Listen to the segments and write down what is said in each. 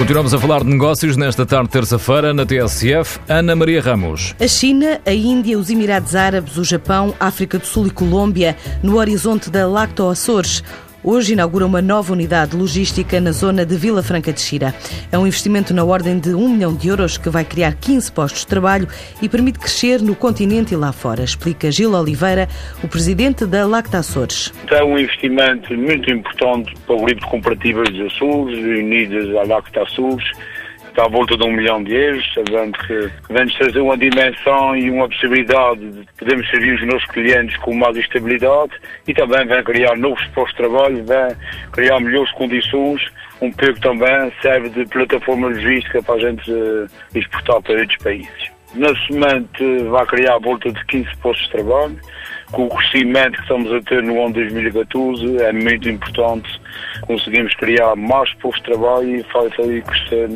Continuamos a falar de negócios nesta tarde, terça-feira, na TSF. Ana Maria Ramos. A China, a Índia, os Emirados Árabes, o Japão, África do Sul e Colômbia, no horizonte da Lacto Açores. Hoje inaugura uma nova unidade logística na zona de Vila Franca de Xira. É um investimento na ordem de 1 milhão de euros que vai criar 15 postos de trabalho e permite crescer no continente e lá fora, explica Gil Oliveira, o presidente da Lacta Açores. É um investimento muito importante para o grupo de comparativas dos Açores, unidas à Lacta Açores está à volta de um milhão de euros, sabendo que vamos trazer uma dimensão e uma possibilidade de podermos servir os nossos clientes com mais estabilidade e também vem criar novos postos de trabalho, vem criar melhores condições, um pouco também serve de plataforma logística para a gente eh, exportar para outros países. Nesse momento vai criar a volta de 15 postos de trabalho, com o crescimento que estamos a ter no ano 2014, é muito importante conseguimos criar mais postos de trabalho e fazer crescer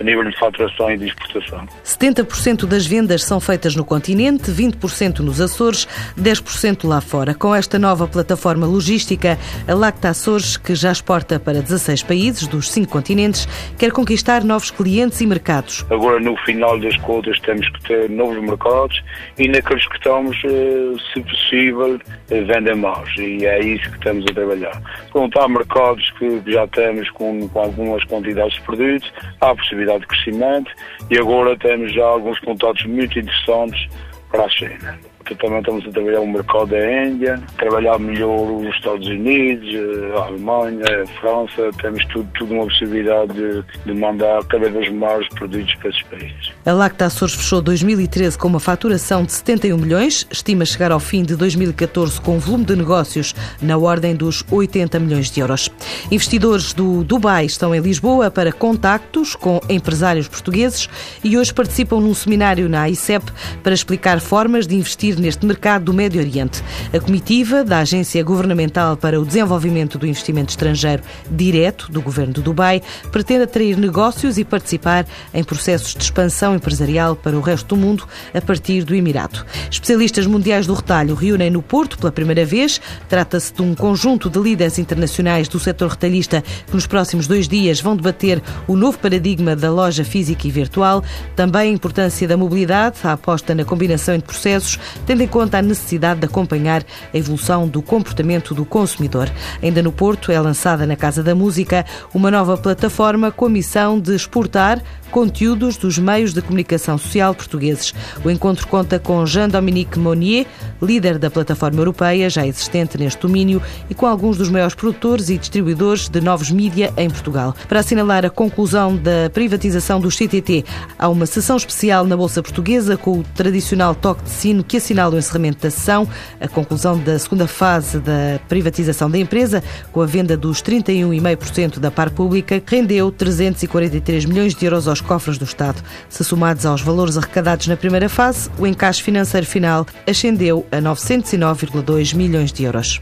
a nível de faturação e de exportação. 70% das vendas são feitas no continente, 20% nos Açores, 10% lá fora. Com esta nova plataforma logística, a Lacta Açores, que já exporta para 16 países dos 5 continentes, quer conquistar novos clientes e mercados. Agora, no final das contas, temos que ter novos mercados e naqueles que estamos, eh, se possível, eh, vender mais. E é isso que estamos a trabalhar. Pronto, há mercados que já temos com, com algumas quantidades de produtos, há possibilidade de crescimento e agora temos já alguns contatos muito interessantes para a China também estamos a trabalhar o mercado da Índia, trabalhar melhor os Estados Unidos, a Alemanha, a França, temos tudo, tudo uma possibilidade de, de mandar cada vez mais produtos para esses países. A Lacta Açores fechou 2013 com uma faturação de 71 milhões, estima chegar ao fim de 2014 com um volume de negócios na ordem dos 80 milhões de euros. Investidores do Dubai estão em Lisboa para contactos com empresários portugueses e hoje participam num seminário na AICEP para explicar formas de investir neste mercado do Médio Oriente. A comitiva da Agência Governamental para o Desenvolvimento do Investimento Estrangeiro Direto do Governo do Dubai pretende atrair negócios e participar em processos de expansão empresarial para o resto do mundo a partir do Emirato. Especialistas mundiais do retalho reúnem no Porto pela primeira vez. Trata-se de um conjunto de líderes internacionais do setor retalhista que nos próximos dois dias vão debater o novo paradigma da loja física e virtual, também a importância da mobilidade, a aposta na combinação entre processos, tendo em conta a necessidade de acompanhar a evolução do comportamento do consumidor. Ainda no Porto é lançada na Casa da Música uma nova plataforma com a missão de exportar conteúdos dos meios de comunicação social portugueses. O encontro conta com Jean-Dominique Monnier, líder da plataforma europeia já existente neste domínio e com alguns dos maiores produtores e distribuidores de novos mídia em Portugal. Para assinalar a conclusão da privatização do CTT, há uma sessão especial na Bolsa Portuguesa com o tradicional toque de sino que assinala o encerramento da sessão, a conclusão da segunda fase da privatização da empresa, com a venda dos 31,5% da par pública, rendeu 343 milhões de euros aos cofres do Estado. Se somados aos valores arrecadados na primeira fase, o encaixe financeiro final ascendeu a 909,2 milhões de euros.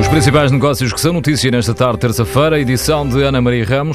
Os principais negócios que são notícia nesta tarde, terça-feira, edição de Ana Maria Ramos.